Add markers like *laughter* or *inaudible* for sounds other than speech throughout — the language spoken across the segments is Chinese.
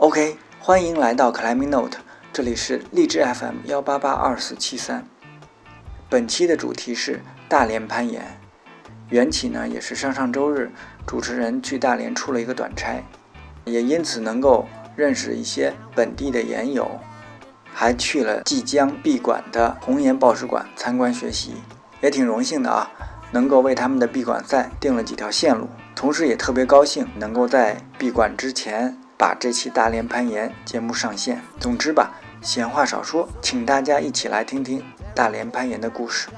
OK，欢迎来到 Climbing Note，这里是荔枝 FM 幺八八二四七三。本期的主题是大连攀岩，缘起呢也是上上周日主持人去大连出了一个短差，也因此能够认识一些本地的岩友，还去了即将闭馆的红岩报石馆参观学习，也挺荣幸的啊，能够为他们的闭馆赛定了几条线路，同时也特别高兴能够在闭馆之前。把这期大连攀岩节目上线。总之吧，闲话少说，请大家一起来听听大连攀岩的故事。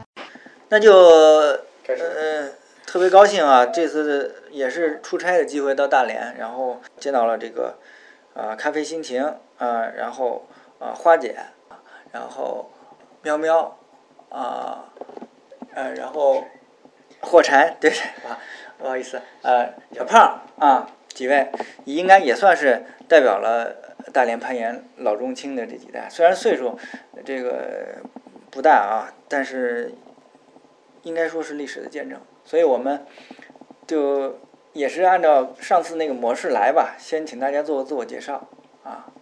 那就呃，特别高兴啊！这次也是出差的机会到大连，然后见到了这个啊咖啡心情啊，然后啊花姐，然后喵喵啊呃，然后火柴，对啊，*laughs* 不好意思，呃，小胖啊。几位应该也算是代表了大连攀岩老中青的这几代，虽然岁数这个不大啊，但是应该说是历史的见证。所以我们就也是按照上次那个模式来吧，先请大家做个自我介绍啊。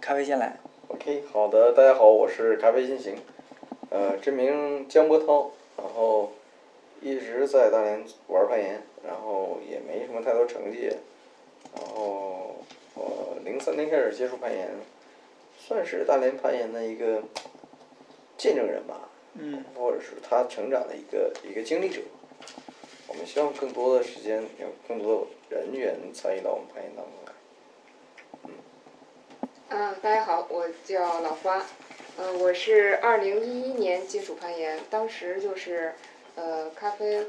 咖啡先来。OK，好的，大家好，我是咖啡心行，呃，真名江波涛，然后一直在大连玩攀岩，然后也没什么太多成绩。然后我零三年开始接触攀岩，算是大连攀岩的一个见证人吧，嗯，或者是他成长的一个一个经历者。我们希望更多的时间有更多的人员参与到我们攀岩当中来。嗯。啊，大家好，我叫老花，嗯，我是二零一一年接触攀岩，当时就是呃咖啡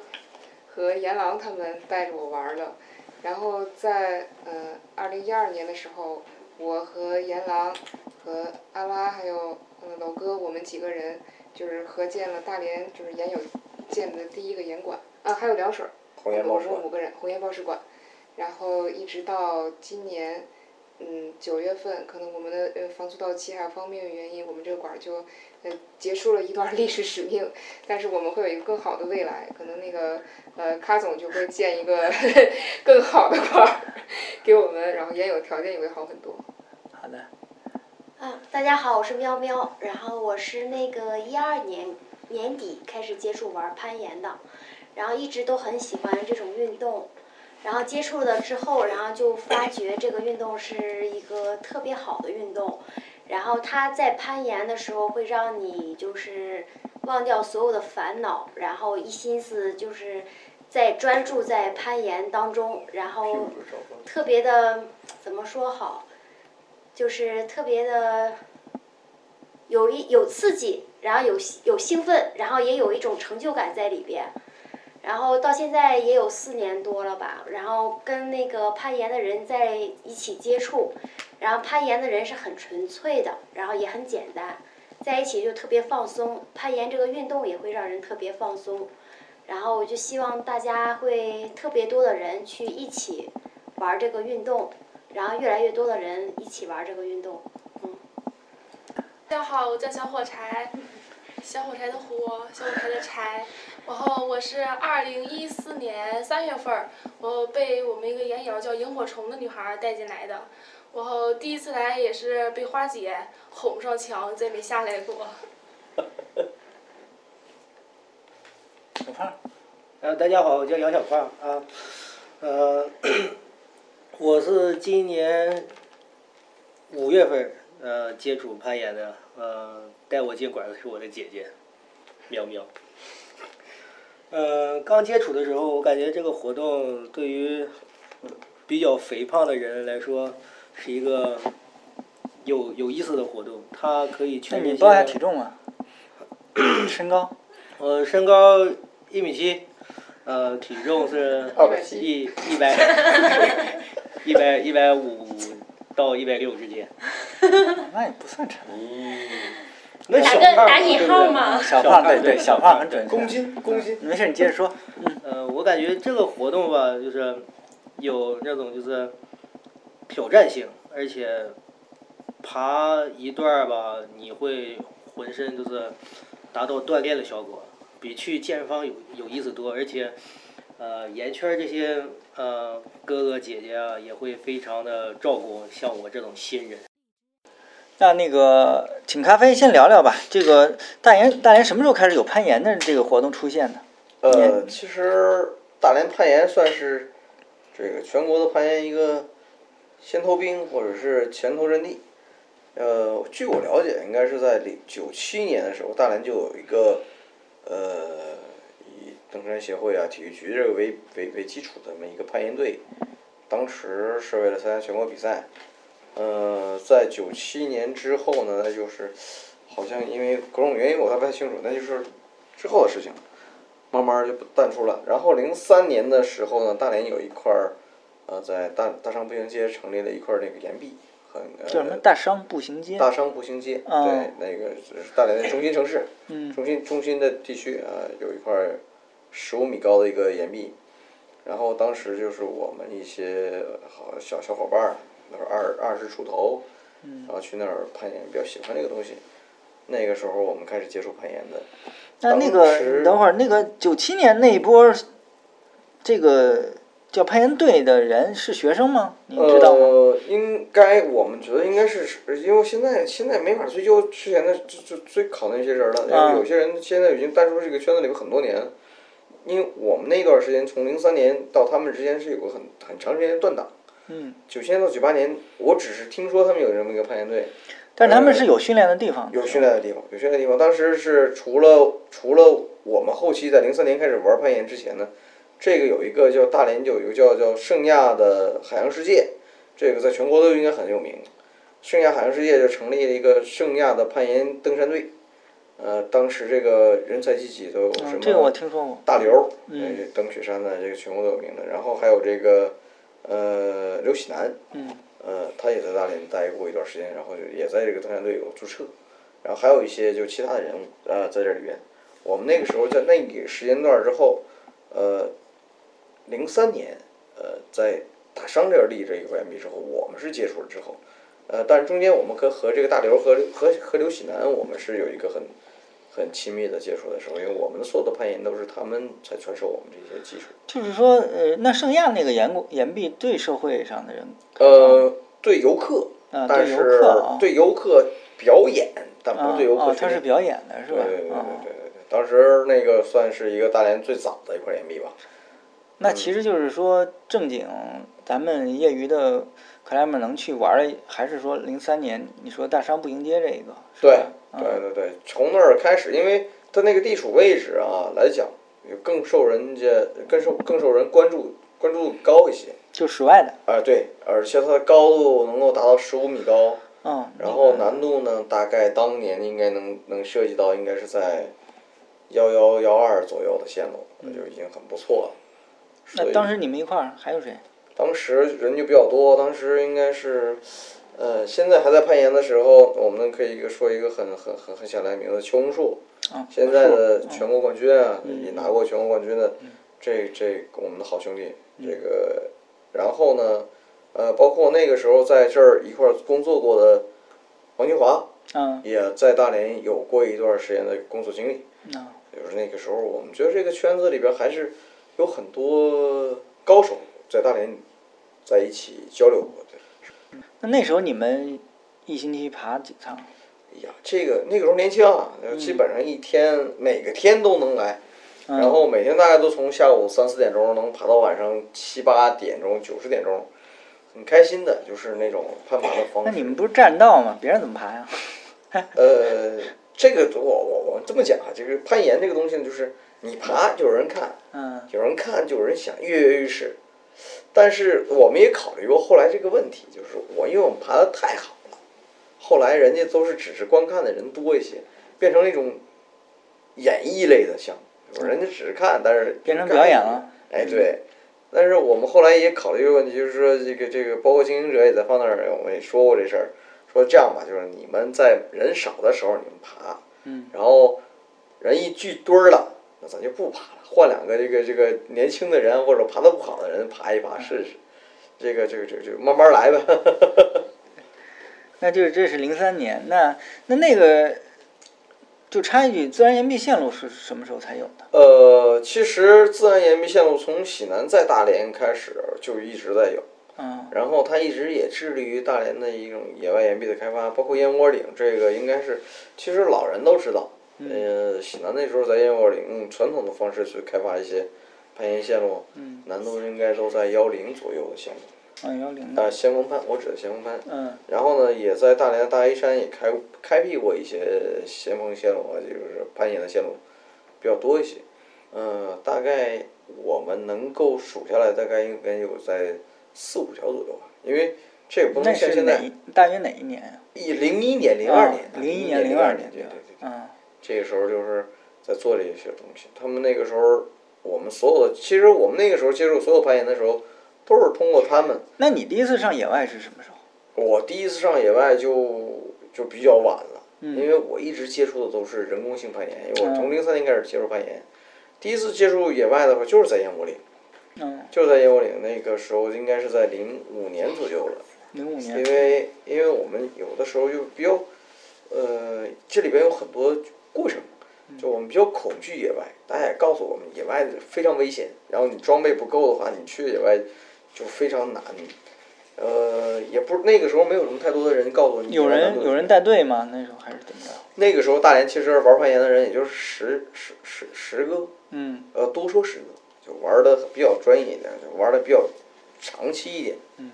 和阎狼他们带着我玩的。然后在呃二零一二年的时候，我和严狼、和阿拉还有嗯老哥，我们几个人就是合建了大连就是研友建的第一个严馆啊，还有凉水儿，我们五个人红岩报事馆，然后一直到今年。嗯，九月份可能我们的呃房租到期还有方面的原因，我们这个馆儿就呃结束了一段 *laughs* 历史使命。但是我们会有一个更好的未来，可能那个呃卡总就会建一个 *laughs* 更好的馆儿给我们，然后也有条件也会好很多。好的。啊，大家好，我是喵喵，然后我是那个一二年年底开始接触玩攀岩的，然后一直都很喜欢这种运动。然后接触了之后，然后就发觉这个运动是一个特别好的运动。然后他在攀岩的时候会让你就是忘掉所有的烦恼，然后一心思就是在专注在攀岩当中，然后特别的怎么说好，就是特别的有一有刺激，然后有有兴奋，然后也有一种成就感在里边。然后到现在也有四年多了吧，然后跟那个攀岩的人在一起接触，然后攀岩的人是很纯粹的，然后也很简单，在一起就特别放松。攀岩这个运动也会让人特别放松，然后我就希望大家会特别多的人去一起玩这个运动，然后越来越多的人一起玩这个运动，嗯。大家好，我叫小火柴。小火柴的火，小火柴的柴。然后我是二零一四年三月份儿，我被我们一个研友叫萤火虫的女孩带进来的。然后第一次来也是被花姐哄上墙，再没下来过。小胖。呃，大家好，我叫杨小胖啊。呃，我是今年五月份呃接触攀岩的，呃。带我进馆的是我的姐姐，喵喵。呃，刚接触的时候，我感觉这个活动对于比较肥胖的人来说是一个有有意思的活动。它可以全面性。报下体重啊？*clears throat* 身高？我身高一米七，呃，体重是一一百 *laughs* 一百一百五到一百六之间。那也不算沉。打个打引号嘛。小胖对对，小胖很准确。公斤公斤。没事，你接着说。嗯，我感觉这个活动吧，就是有那种就是挑战性，而且爬一段吧，你会浑身就是达到锻炼的效果，比去健身房有有意思多。而且，呃，岩圈这些呃，哥哥姐姐啊也会非常的照顾像我这种新人。那那个，请咖啡先聊聊吧。这个大连大连什么时候开始有攀岩的这个活动出现呢？呃，其实大连攀岩算是这个全国的攀岩一个先头兵或者是前头阵地。呃，据我了解，应该是在零九七年的时候，大连就有一个呃以登山协会啊、体育局这个为为为基础的这么一个攀岩队，当时是为了参加全国比赛。呃，在九七年之后呢，那就是好像因为各种原因，我还不太清楚，那就是之后的事情，慢慢就淡出了。然后零三年的时候呢，大连有一块儿，呃，在大大商步行街成立了一块儿那个岩壁，叫什么大商步行街？大商步行街，哦对，那个是大连的中心城市，*laughs* 嗯中心中心的地区啊，有一块十五米高的一个岩壁，然后当时就是我们一些好小小伙伴儿，那时候二二十出头，嗯然后去那儿攀岩，比较喜欢这个东西。那个时候我们开始接触攀岩的。那那个等会儿那个九七年那一波，这个叫攀岩队的人是学生吗？你知道吗？呃，应该我们觉得应该是，因为现在现在没法追究之前的就就追考那些人了，因啊为有些人现在已经淡出这个圈子里面很多年。因为我们那段时间从零三年到他们之间是有个很很长时间的断档，嗯，九七年到九八年，我只是听说他们有这么一个攀岩队，但是他们是有训练的地方。有训练的地方，有训练的地方。当时是除了除了我们后期在零三年开始玩攀岩之前呢，这个有一个叫大连就有一个叫叫圣亚的海洋世界，这个在全国都应该很有名。圣亚海洋世界就成立了一个圣亚的攀岩登山队，呃，当时这个人才济济都有什么？嗯这个我听说过。大刘，嗯呃，登雪山的这个全国都有名的。然后还有这个，呃，刘喜南，嗯，呃，他也在大连待过一段时间，然后也在这个登山队有注册。然后还有一些就其他的人物，呃，在这里边。我们那个时候在那个时间段之后，呃，零三年，呃，在大商这儿立这一块 MB 之后，我们是接触了之后，呃，但是中间我们和和这个大刘和和和刘喜南，我们是有一个很很亲密的接触的时候，因为我们的所有的攀岩都是他们才传授我们这些技术。就是说，呃，那圣亚那个岩谷岩壁对社会上的人，呃，对游客，啊，但对游是客啊，对游客表演，但不啊是对游客。他是表演的是吧？对对对对啊，对当时那个算是一个大连最早的一块岩壁吧。那其实就是说，正经咱们业余的克莱们能去玩还是说零三年你说大商步行街这个，是对对对对，从那儿开始，因为它那个地处位置啊来讲，也更受人家更受更受人关注，关注度高一些。就室外的，啊，对，而且它的高度能够达到十五米高，嗯，然后难度呢，大概当年应该能能涉及到应该是在幺幺幺二左右的线路，那就已经很不错了。那当时你们一块儿还有谁？当时人就比较多，当时应该是，呃，现在还在攀岩的时候，我们可以一个说一个很很很很响亮名字，邱红树，啊，现在的全国冠军啊，嗯也拿过全国冠军的，这这我们的好兄弟，这个，然后呢，呃，包括那个时候在这儿一块儿工作过的王金华，嗯，也在大连有过一段时间的工作经历。啊，就是那个时候，我们觉得这个圈子里边还是有很多高手在大连在一起交流过的。那那时候你们一星期爬几趟？哎呀，这个那个时候年轻啊，基本上一天、每个天都能来，嗯然后每天大概都从下午三四点钟能爬到晚上七八点钟、九十点钟，很开心的，就是那种攀爬的方式。那你们不是栈道吗？别人怎么爬呀？*laughs* 呃，这个我我我这么讲啊，就是攀岩这个东西呢，就是你爬就有人看，嗯有人看就有人想，跃跃欲试。但是我们也考虑过后来这个问题，就是我因为我们爬的太好了，后来人家都是只是观看的人多一些，变成了一种演绎类的项目，人家只是看，但是变成表演了。哎，对。但是我们后来也考虑一个问题，就是说这个这个，包括经营者也在放那儿，我们也说过这事儿，说这样吧，就是你们在人少的时候你们爬，嗯，然后人一聚堆儿了，那咱就不爬了，换两个这个这个年轻的人或者爬得不好的人爬一爬试试，这个这个这个这个慢慢来呗。*laughs* 那就是这是零三年，那那那个就插一句，自然岩壁线路是什么时候才有的？呃，其实自然岩壁线路从济南在大连开始就一直在有，嗯然后它一直也致力于大连的一种野外岩壁的开发，包括燕窝岭这个应该是，其实老人都知道，呃，济南那时候在燕窝岭用传统的方式去开发一些攀岩线路，嗯，难度应该都在幺零左右的线路，啊幺零啊，先锋攀，我指的先锋攀，嗯然后呢，也在大连的大 A 山也开开辟过一些先锋线路啊，就是攀岩的线路比较多一些。嗯、大概我们能够数下来，大概应该有在四五条左右吧。因为这个不那能像现在大约哪一年呀？一零一年、零二年、啊零一年、零二年对对对对。嗯这个时候就是在做这些东西。他们那个时候，我们所有的，其实我们那个时候接触所有攀岩的时候，都是通过他们。那你第一次上野外是什么时候？我第一次上野外就就比较晚了，嗯因为我一直接触的都是人工性攀岩，因为我从嗯零三年开始接触攀岩，第一次接触野外的话就是在燕窝岭，嗯，就是在燕窝岭，那个时候应该是在零五年左右了，零五年因。为因为我们有的时候就比较，呃，这里边有很多过程，就我们比较恐惧野外，大家也告诉我们野外非常危险，然后你装备不够的话，你去野外就非常难。呃，也不那个时候没有什么太多的人告诉你。有人有人带队吗？那时候还是怎么着？那个时候大连其实玩攀岩的人也就是十十十十个，嗯呃，多说十个，就玩的比较专业一点，就玩的比较长期一点。嗯。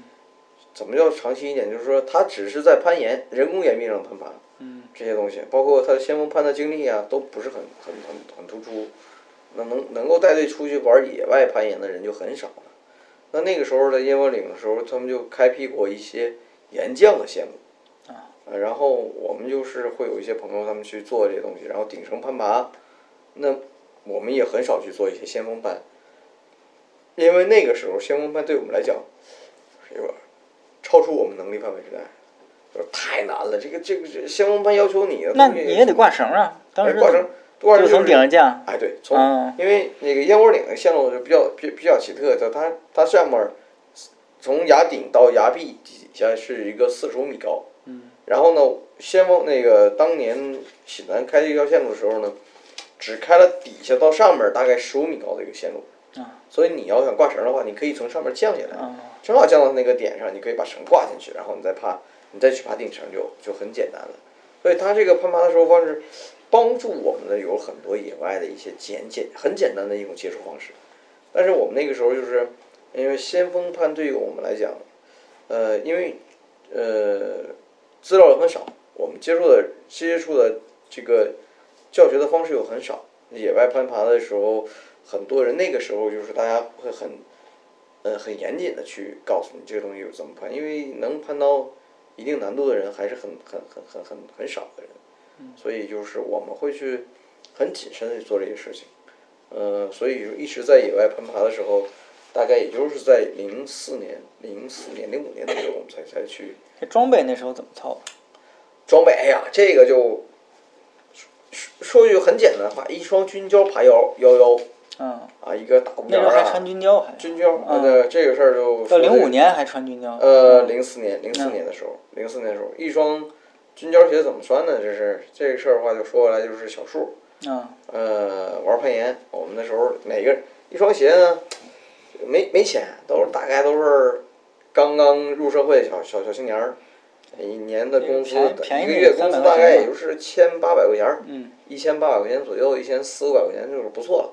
怎么叫长期一点？就是说他只是在攀岩，人工岩壁上攀爬嗯这些东西，包括他的先锋攀的经历啊，都不是很很很很突出。那能能够带队出去玩野外攀岩的人就很少了。那那个时候在燕窝岭的时候，他们就开辟过一些岩降的线路。啊。呃，然后我们就是会有一些朋友他们去做这些东西，然后顶绳攀爬。那我们也很少去做一些先锋攀，因为那个时候先锋攀对我们来讲是有点超出我们能力范围之内，就是太难了。这个这个这先锋班要求你那你也得挂绳啊，当时哎挂绳，挂绳就从顶上降。哎，对，从、嗯因为那个燕窝岭的线路就比较比比较奇特，就它它上面儿从崖顶到崖壁底下是一个四十五米高，嗯，然后呢，先锋那个当年济南开这条线路的时候呢，只开了底下到上面儿大概十五米高的一个线路，啊所以你要想挂绳的话，你可以从上面降下来，啊正好降到那个点上，你可以把绳挂进去，然后你再爬，你再去爬顶绳就就很简单了。所以它这个攀爬的时候方式，帮助我们的有很多野外的一些简简很简单的一种接触方式。但是我们那个时候就是因为先锋攀对于我们来讲，呃，因为呃资料很少，我们接触的接触的这个教学的方式又很少。野外攀爬的时候，很多人那个时候就是大家会很呃很严谨的去告诉你这个东西怎么攀，因为能攀到一定难度的人还是很很很很很很少的人，所以就是我们会去很谨慎的去做这些事情，呃，所以一直在野外攀爬的时候，大概也就是在零四年、零四年、零五年左右，我们才才去这装备那时候怎么操？装备。哎呀，这个就说说句很简单的话，一双军胶爬幺幺幺嗯，啊，一个大姑娘啊那时候还穿，军胶，还军胶，嗯呃，这个事儿就到零五年还穿军胶。呃，零四年，零四嗯年的时候，零四年的时候，一双军胶鞋怎么穿呢？这是这个事儿的话，就说过来就是小数。嗯呃，玩攀岩，我们那时候每个一双鞋呢，没没钱，都是大概都是刚刚入社会小小小青年儿，一年的工资一个月工资大概也就是千八百块钱儿，嗯一千八百块钱左右，一千四五百块钱就是不错了。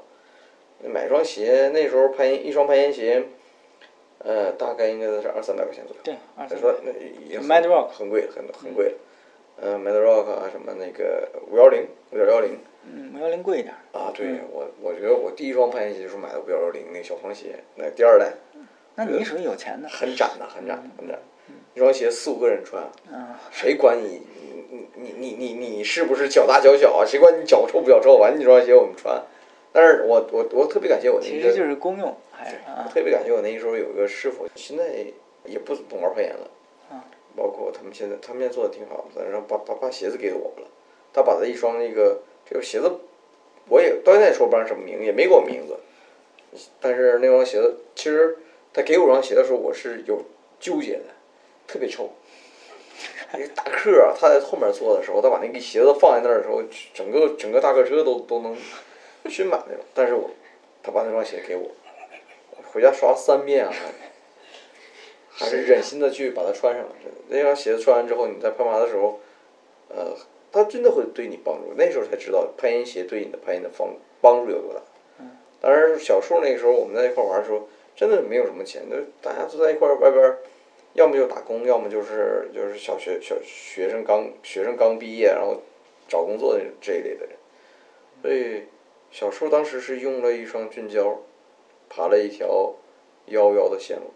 买双鞋，那时候攀岩一双攀岩鞋，呃，大概应该是二三百块钱左右。对，二三再说那已经很 Mad Rock 很贵很很贵了，嗯、m a d Rock 啊，什么那个五幺零五点幺零嗯，五幺零贵一点。啊，对、嗯我我觉得我第一双攀岩鞋就是买的五幺幺零那小黄鞋，那第二代那你属于有钱的。*laughs* 很展的，很展很展，一双鞋四五个人穿，嗯，谁管你你你你你你你是不是脚大脚小啊？谁管你脚臭不脚臭？完你这双鞋我们穿，但是我我我特别感谢我那个其实就是公用，还是啊。特别感谢我那时候有一个师傅，现在也不不玩攀岩了，啊包括他们现在他们现在做的挺好的，然后把把把鞋子给我们了，他把他一双那个这个鞋子，我也到现在说不上什么名，也没给我名字，但是那双鞋子其实他给我双鞋的时候，我是有纠结的，特别臭，一个大客啊，他在后面坐的时候，他把那个鞋子放在那儿的时候，整个整个大客车都都能均满那种。但是我他把那双鞋给我，回家刷三遍啊，还是忍心的去把它穿上。那双鞋子穿完之后，你在攀爬的时候，呃，它真的会对你帮助。那时候才知道攀岩鞋对你的攀岩的帮帮助有多大。当然，小树那个时候我们在一块玩的时候，真的没有什么钱，就大家都在一块外边，要么就打工，要么就是就是小学小学生刚学生刚毕业，然后找工作的这一类的人。所以小树当时是用了一双俊胶，爬了一条幺幺的线路。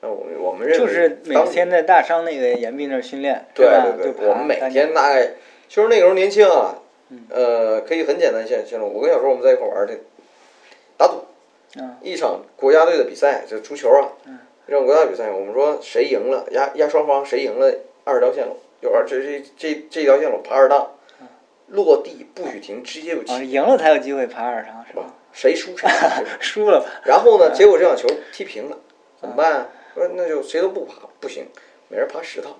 那我们我们认为就是每天在大商那个岩壁那儿训练，对吧？对对，我们每天大概就是那个时候年轻啊，呃，可以很简单线线路。我跟小时候我们在一块玩儿去打赌，嗯一场国家队的比赛，就足球啊，嗯一场国家比赛，我们说谁赢了，压压双方谁赢了二十条线路，就二这这这这条线路爬二趟，落地不许停，直接就啊，起，赢了才有机会爬二趟是吧？谁输谁 *laughs* 爬。输了吧？然后呢，结果这场球踢平了，怎么办啊？说那就谁都不爬，不行，每人爬十趟，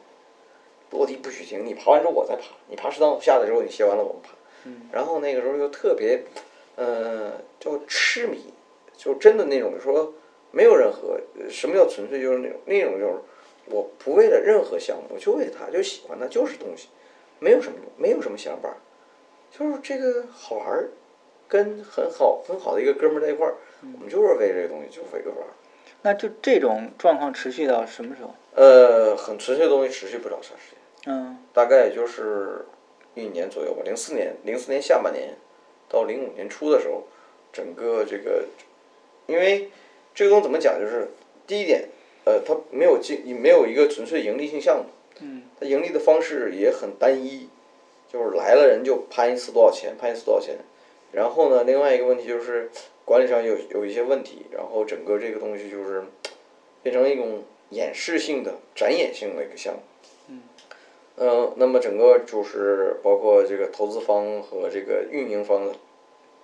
落地不许停。你爬完之后我再爬，你爬十趟下来之后你歇完了我们爬。然后那个时候就特别，呃，就痴迷，就真的那种说没有任何呃什么叫纯粹，就是那种那种就是我不为了任何项目，我就为他，就喜欢它，就是东西，没有什么没有什么想法，就是这个好玩儿，跟很好很好的一个哥们儿在一块儿，我们就是为这个东西，就是为这个玩儿。那就这种状况持续到什么时候？呃，很持续的东西持续不了长时间，嗯大概也就是一年左右吧。零四年，零四年下半年到零五年初的时候，整个这个，因为这个东西怎么讲，就是第一点，呃，它没有经没有一个纯粹盈利性项目，嗯，它盈利的方式也很单一，就是来了人就判一次多少钱，判一次多少钱。然后呢，另外一个问题就是管理上有有一些问题，然后整个这个东西就是变成一种演示性的、展演性的一个项目。嗯，那么整个就是包括这个投资方和这个运营方，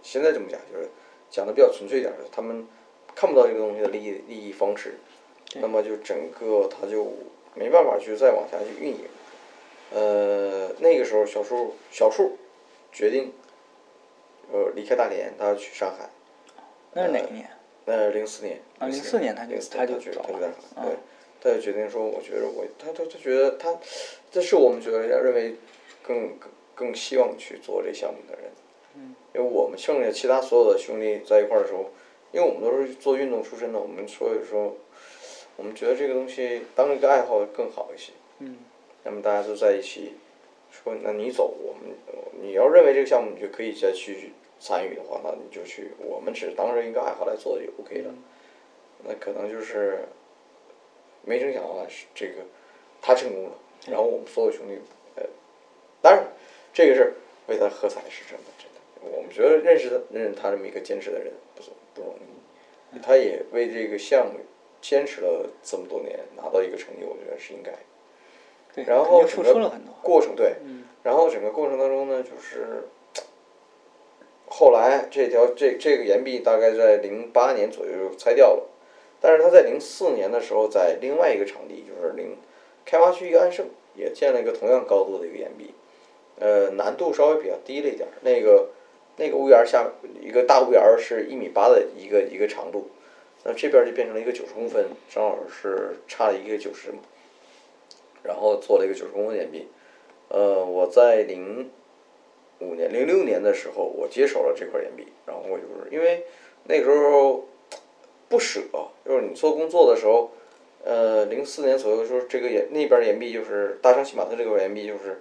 现在这么讲就是讲的比较纯粹一点，他们看不到这个东西的利益利益方式，那么就整个他就没办法去再往下去运营。呃，那个时候小树小树决定，呃，离开大连，他要去上海。那是哪一年？那零四年。啊零四年他就他就他决走了他就在啊对，他就决定说，我觉得我他他他觉得他，这是我们觉得认为更更更希望去做这项目的人。嗯。因为我们剩下其他所有的兄弟在一块儿的时候，因为我们都是做运动出身的，我们所以说，我们觉得这个东西当一个爱好更好一些。嗯。那么大家都在一起，说那你走，我们呃你要认为这个项目你就可以再去参与的话，那你就去。我们只当成一个爱好来做就 OK 了。那可能就是没成想啊，是这个他成功了，然后我们所有兄弟，呃，当然这个事儿为他喝彩是真的，真的。我们觉得认识他认识他这么一个坚持的人不不容易，他也为这个项目坚持了这么多年，拿到一个成绩，我觉得是应该的。对，然后整个出了很多。过程对，嗯然后整个过程当中呢，就是后来这条这这个岩壁大概在零八年左右就拆掉了，但是他在零四年的时候，在另外一个场地，就是零开发区一个安盛，也建了一个同样高度的一个岩壁，呃，难度稍微比较低了一点儿。那个那个屋檐下一个大屋檐儿是一米八的一个一个长度，那这边就变成了一个九十公分，正好是差了一个九十嘛，然后做了一个九十公分岩壁。呃，我在零五年、零六年的时候，我接手了这块岩壁，然后我就是因为那个时候不舍，就是你做工作的时候，呃，零四年左右，就是这个岩那边岩壁就是大商西马特这块岩壁就是，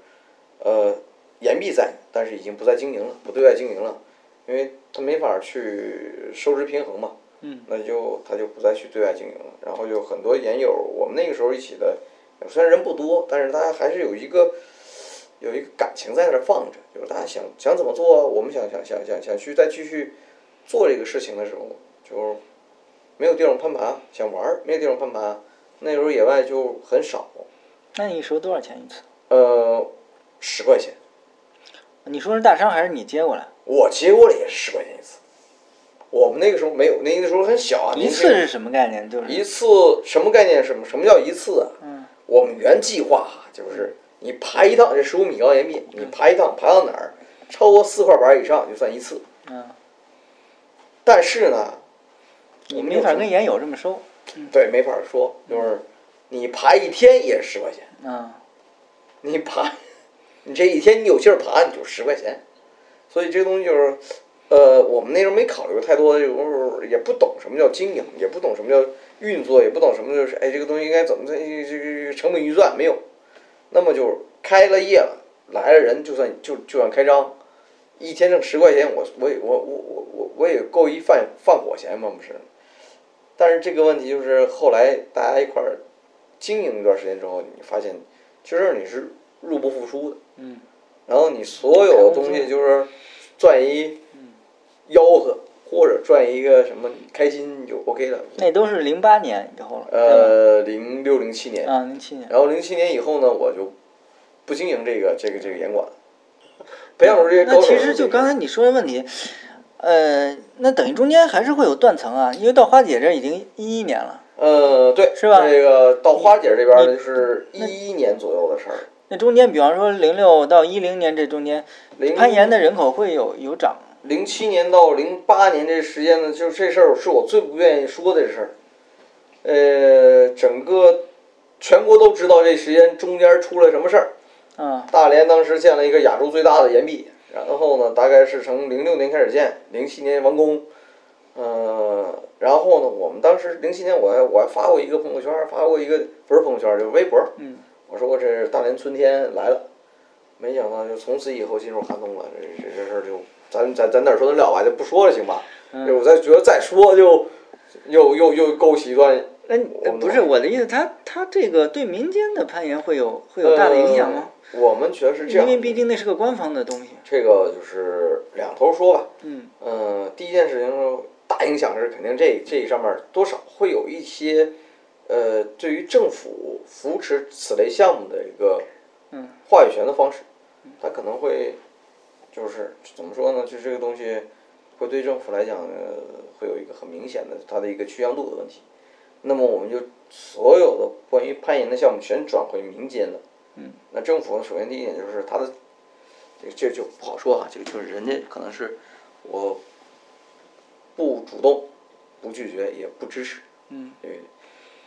呃，岩壁在，但是已经不再经营了，不对外经营了，因为它没法去收支平衡嘛，嗯，那就他就不再去对外经营了，然后就很多岩友，我们那个时候一起的，虽然人不多，但是大家还是有一个。有一个感情在那儿放着，就是大家想想怎么做，我们想想想想想去再继续做这个事情的时候，就没有地方攀爬，想玩儿没有地方攀爬，那时候野外就很少，那你收多少钱一次？呃，十块钱，你说是大商还是你接过来？我接过来也是十块钱一次，我们那个时候没有，那个时候很小啊，一次是什么概念？就是一次什么概念？什么什么叫一次啊？嗯我们原计划哈，就是你爬一趟这十五米高岩壁，你爬一趟爬到哪儿，超过四块板以上就算一次。嗯，但是呢，你没法跟岩友这么收。对没法说，就是你爬一天也是十块钱，嗯你爬，你这一天你有劲儿爬，你就十块钱。所以这个东西就是，呃，我们那时候没考虑太多，就是也不懂什么叫经营，也不懂什么叫运作，也不懂什么就是，哎，这个东西应该怎么这这个成本预算没有。那么就开了业了，来了人就算就就算开张，一天挣十块钱，我我也我我我我我也够一饭饭火钱嘛，不是？但是这个问题就是后来大家一块儿经营一段时间之后，你发现其实你是入不敷出的。嗯然后你所有的东西就是赚一吆喝，或者赚一个什么开心就 OK 了。那都是零八年以后了，呃，零六零七年，啊，零七年。然后零七年以后呢，我就不经营这个这个这个严管了，培养出这些高手。那其实就刚才你说的问题，呃，那等于中间还是会有断层啊，因为到花姐这已经一一年了，呃，对，是吧这个到花姐这边呢，就是一一年左右的事儿。那中间比方说零六到一零年这中间，攀岩的人口会有有涨，零七年到零八年这时间呢，就是这事儿是我最不愿意说的事儿。呃，整个全国都知道这时间中间出了什么事儿。啊，大连当时建了一个亚洲最大的岩壁，然后呢，大概是从零六年开始建，零七年完工。呃，然后呢，我们当时零七年我还我还发过一个朋友圈，发过一个不是朋友圈，就是微博。嗯。我说我这是大连春天来了，没想到就从此以后进入寒冬了。这这这事儿就咱咱咱哪儿说得了吧，就不说了，行吧？嗯我再觉得再说就又又又勾起一段。那不是我的意思，他他这个对民间的攀岩会有会有大的影响吗？呃我们觉得是这样因为，毕竟那是个官方的东西。这个就是两头说吧。嗯呃，第一件事情大影响是肯定这这上面多少会有一些，呃，对于政府扶持此类项目的一个嗯话语权的方式，它可能会就是怎么说呢？就这个东西会对政府来讲呃会有一个很明显的它的一个趋向度的问题。那么我们就所有的关于攀岩的项目全转回民间了。嗯，那政府呢，首先第一点就是它的这个这就不好说哈，这个就是人家可能是我不主动、不拒绝也不支持，嗯，对，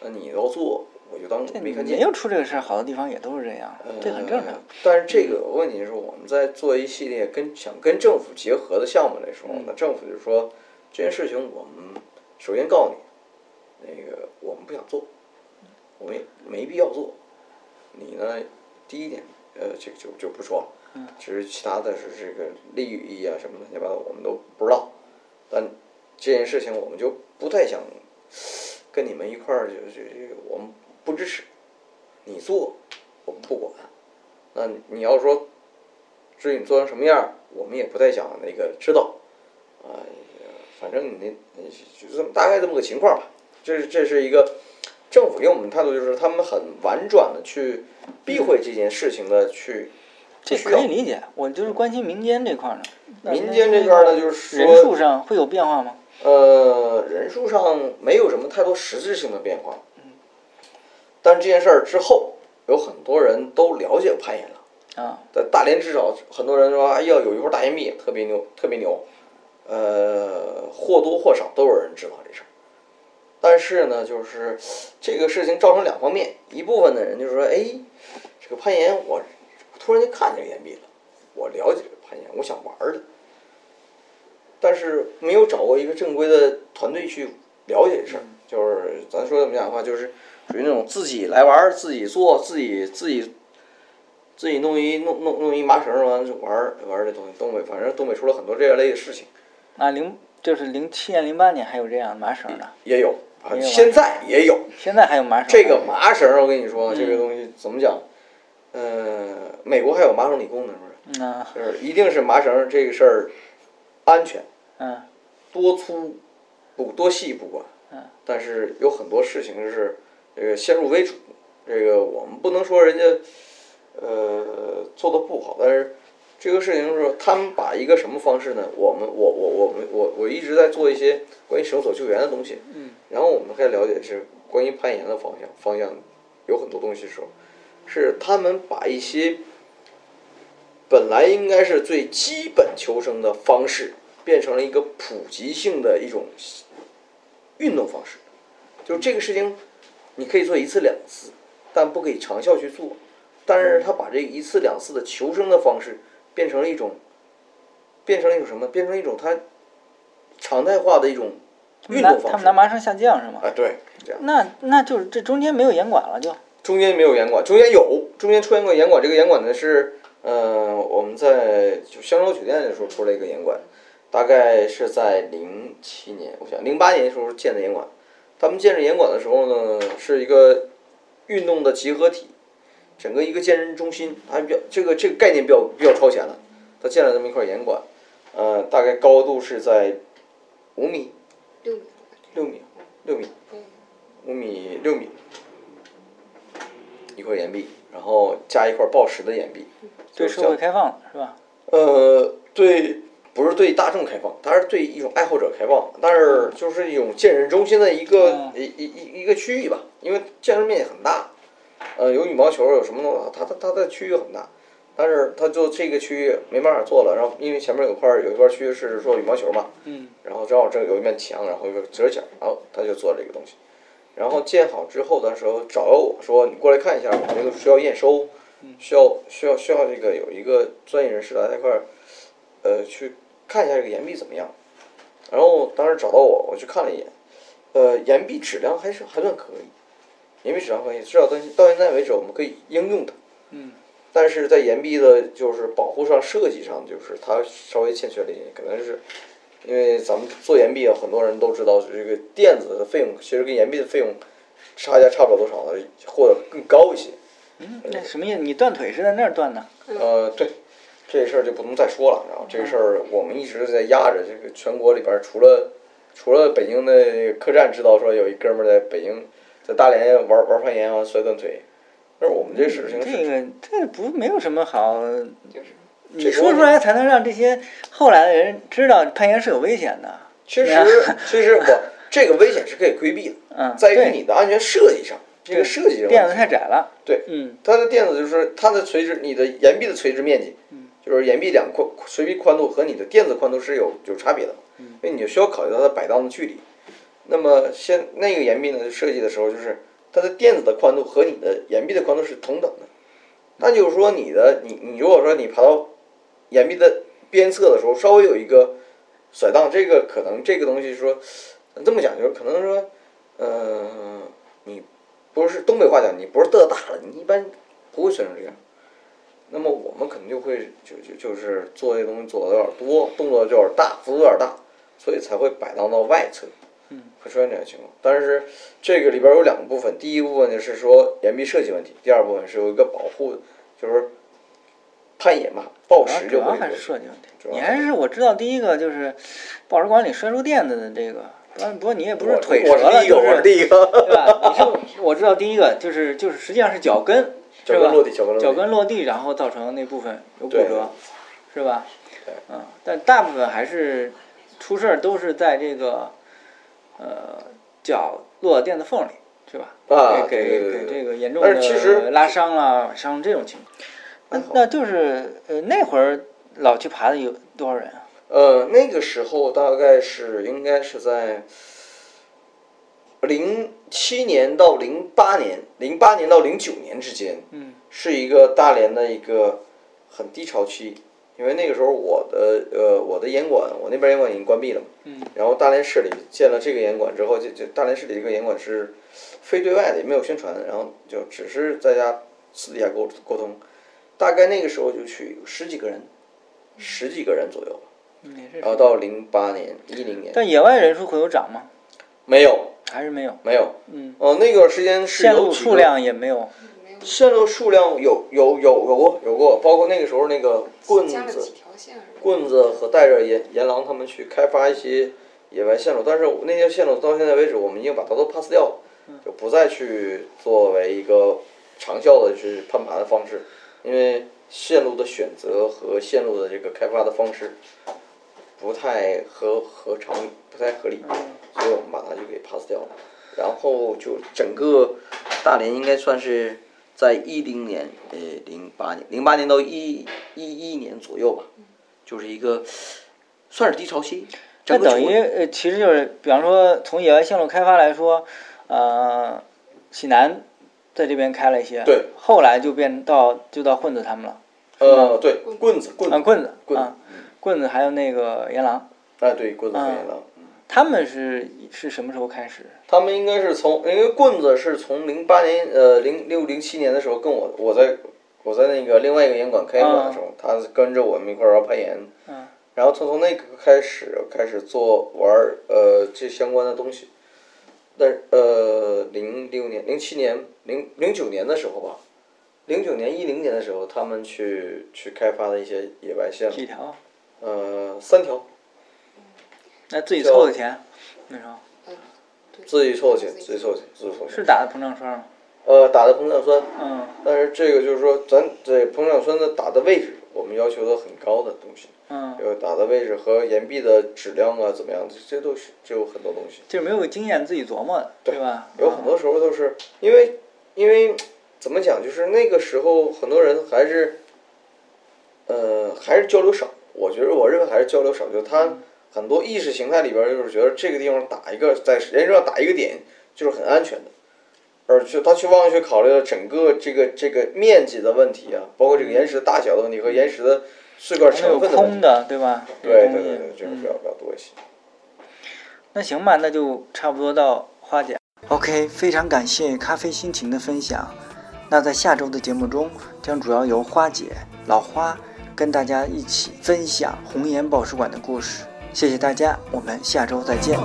那你要做，我就当没看见。没有出这个事儿，好多地方也都是这样，这很正常呃。但是这个问题是我们在做一系列跟想跟政府结合的项目的时候那政府就说这件事情我们首先告诉你，那个我们不想做，我们也没必要做。你呢，第一点，呃，这个就就不说了。嗯其实其他的是这个利益啊什么乱七八糟，我们都不知道。但这件事情我们就不太想跟你们一块儿，就就就我们不支持。你做，我们不管。那你要说，至于你做成什么样儿，我们也不太想那个知道。哎呀，反正你那那就这么大概这么个情况吧。这是这是一个政府给我们的态度，就是他们很婉转的去避讳这件事情的去。这可以理解，我就是关心民间这块儿呢。民间这块儿呢，就是说人数上会有变化吗？呃，人数上没有什么太多实质性的变化。但是这件事儿之后，有很多人都了解攀岩了。啊，在大连至少很多人说，哎呀，有一块大岩壁特别牛，特别牛。呃，或多或少都有人知道这事儿。但是呢，就是这个事情造成两方面，一部分的人就是说，哎，这个攀岩我突然间看见岩壁了，我了解这个攀岩，我想玩儿的。但是没有找过一个正规的团队去了解这事儿，就是咱说怎么讲的话，就是属于那种自己来玩儿、自己做、自己自己自己弄一弄弄弄一麻绳儿完了就玩儿玩儿这东西。东北反正东北出了很多这样类的事情，啊零就是零七年零八年还有这样麻绳的，也有现在也有。现在还有麻绳。这个麻绳儿，我跟你说，嗯这个东西怎么讲？呃，美国还有麻绳理工呢，是不是？嗯啊就是一定是麻绳儿这个事儿安全，嗯多粗不多细不管嗯，但是有很多事情是这个先入为主，这个我们不能说人家呃做的不好，但是这个事情是说他们把一个什么方式呢？我们我我我们我我一直在做一些关于绳索救援的东西，嗯，然后我们开始了解是关于攀岩的方向方向有很多东西的时候，是他们把一些本来应该是最基本求生的方式，变成了一个普及性的一种运动方式。就这个事情，你可以做一次两次，但不可以长效去做。但是他把这一次两次的求生的方式变成了一种，变成了一种什么？变成了一种他常态化的一种运拿动方式他们拿。麻绳下降是吗？啊，对，这样。那那就是这中间没有严管了就。中间没有严管，中间有，中间出现过严管。这个严管呢是，呃，我们在就香洲酒店的时候出了一个严管，大概是在零七年，我想零八年的时候建的严管。他们建设岩管的时候呢，是一个运动的集合体，整个一个健身中心，它比较这个这个概念比较比较超前了。他建了这么一块岩管，呃，大概高度是在五米、六米，六米、六米、五米、六米，一块岩壁，然后加一块报时的岩壁，对社会开放是吧？呃，对，不是对大众开放，它是对一种爱好者开放，但是就是一种健身中心的一个、嗯。一一一一个区域吧，因为健身面积很大，呃，有羽毛球，有什么东西，它它它的区域很大，但是它就这个区域没办法做了，然后因为前面有块儿有一块区域是做羽毛球嘛，嗯，然后正好这有一面墙，然后有个折角，然后他就做这个东西。然后建好之后的时候找到我说：“你过来看一下，我们这个需要验收，需要需要需要这个有一个专业人士来这块儿，呃，去看一下这个岩壁怎么样。”然后当时找到我，我去看了一眼，呃，岩壁质量还是还算可以，岩壁质量可以，至少到到现在为止我们可以应用它。嗯。但是在岩壁的就是保护上、设计上，就是它稍微欠缺了一点，可能是因为咱们做岩壁啊，很多人都知道这个垫子的费用其实跟岩壁的费用差价差不了多少的，或者更高一些。嗯，那什么意思？你断腿是在那儿断的？呃，对，这事儿就不能再说了。然后这个事儿我们一直在压着，这个全国里边儿除了除了北京的客栈知道说有一哥们儿在北京在大连玩玩攀岩啊摔断腿，但是我们这事情这是个这个不没有什么好，就是你说出来才能让这些后来的人知道攀岩是有危险的。其实其实我这个危险是可以规避的，*laughs* 嗯，在于你的安全设计上，这个设计上垫子太窄了。对嗯它的垫子就是它的垂直，你的岩壁的垂直面积，就是岩壁两宽垂壁宽度和你的垫子宽度是有有差别的，因为你就需要考虑到它摆荡的距离。那么先那个岩壁呢，设计的时候就是它的垫子的宽度和你的岩壁的宽度是同等的，那就是说你的你你如果说你爬到岩壁的边侧的时候，稍微有一个甩荡，这个可能这个东西说这么讲就是可能说，呃，你不是东北话讲，你不是嘚大了，你一般不会摔成这样。那么我们可能就会就就就是做这东西做的有点多，动作就有点大，幅度有点大，所以才会摆荡到外侧，嗯，会出现这种情况。但是这个里边有两个部分，第一部分呢是说岩壁设计问题，第二部分是有一个保护，就是攀岩嘛，暴主要食就会主要还是设计问题。主要你还是我知道第一个就是抱石管理摔出垫子的这个，不不过你也不是腿折了，就是我是第一个，对吧？你是我知道第一个就是就是实际上是脚跟？脚跟落地，脚跟落地，脚跟落地，然后造成那部分有骨折，是吧？对。嗯，但大部分还是出事儿都是在这个呃脚落到垫子缝里，是吧？啊给给这个严重的拉伤了，伤这种情况。那那就是呃那会儿老去爬的有多少人啊？呃，那个时候大概是应该是在零七年到零八年，零八年到零九年之间，嗯，是一个大连的一个很低潮期，因为那个时候我的呃我的严管，我那边严管已经关闭了嘛，嗯，然后大连市里建了这个严管之后，就就大连市里这个严管是非对外的，也没有宣传，然后就只是在家私底下沟沟通，大概那个时候就去有十几个人，十几个人左右。嗯然后到零八年、一零年。但野外人数会有涨吗？没有，还是没有？没有。嗯，哦、那段时间是线路数个量也没有。线路数量有有有有过有过，包括那个时候那个棍子加了几、条线是吧？棍子和带着严严狼他们去开发一些野外线路，但是那些线路到现在为止，我们已经把它都 pass 掉了，就不再去作为一个长效的去攀爬的方式，因为线路的选择和线路的这个开发的方式不太合合常理，不太合理，所以我们把它就给 pass 掉了。然后就整个大连应该算是在一零年，呃，零八年，零八年到一一一年左右吧，就是一个算是低潮期。那等于呃，其实就是，比方说从野外线路开发来说，呃，济南在这边开了一些，对，后来就变到就到混子他们了，呃，对，棍子，棍啊，子，棍子，棍子啊，棍子还有那个阎狼，哎，对，棍子和嗯野狼。他们是是什么时候开始？他们应该是从，因为棍子是从零八年，呃，零六零七年的时候跟我，我在我在那个另外一个烟馆开烟馆的时候，他跟着我们一块儿玩攀岩，嗯，然后他从那个开始开始做玩儿呃这相关的东西，但呃零六年、零七年、零零九年的时候吧，零九年一零年的时候，他们去去开发的一些野外线路，几条？呃，三条，那自己凑的钱，那时候自己凑的钱，自己凑的钱，自己凑的钱，是打的膨胀栓吗？呃，打的膨胀栓。嗯但是这个就是说，咱这膨胀栓的打的位置，我们要求的很高的东西，嗯，有打的位置和岩壁的质量啊，怎么样，这这都是这有很多东西。就是没有经验自己琢磨的，对吧？有很多时候都是因为因为怎么讲，就是那个时候很多人还是，呃，还是交流少。我觉得我认为还是交流少，就是他很多意识形态里边儿就是觉得这个地方打一个在岩石上打一个点就是很安全的，而去他去忘了去考虑了整个这个这个面积的问题啊，包括这个岩石的大小的问题和岩石的碎块成分的。空的，对吧？对对对对，这种比较嗯比较多一些。那行吧，那就差不多到花姐。OK，非常感谢咖啡心情的分享。那在下周的节目中，将主要由花姐老花跟大家一起分享红岩宝石馆的故事。谢谢大家，我们下周再见。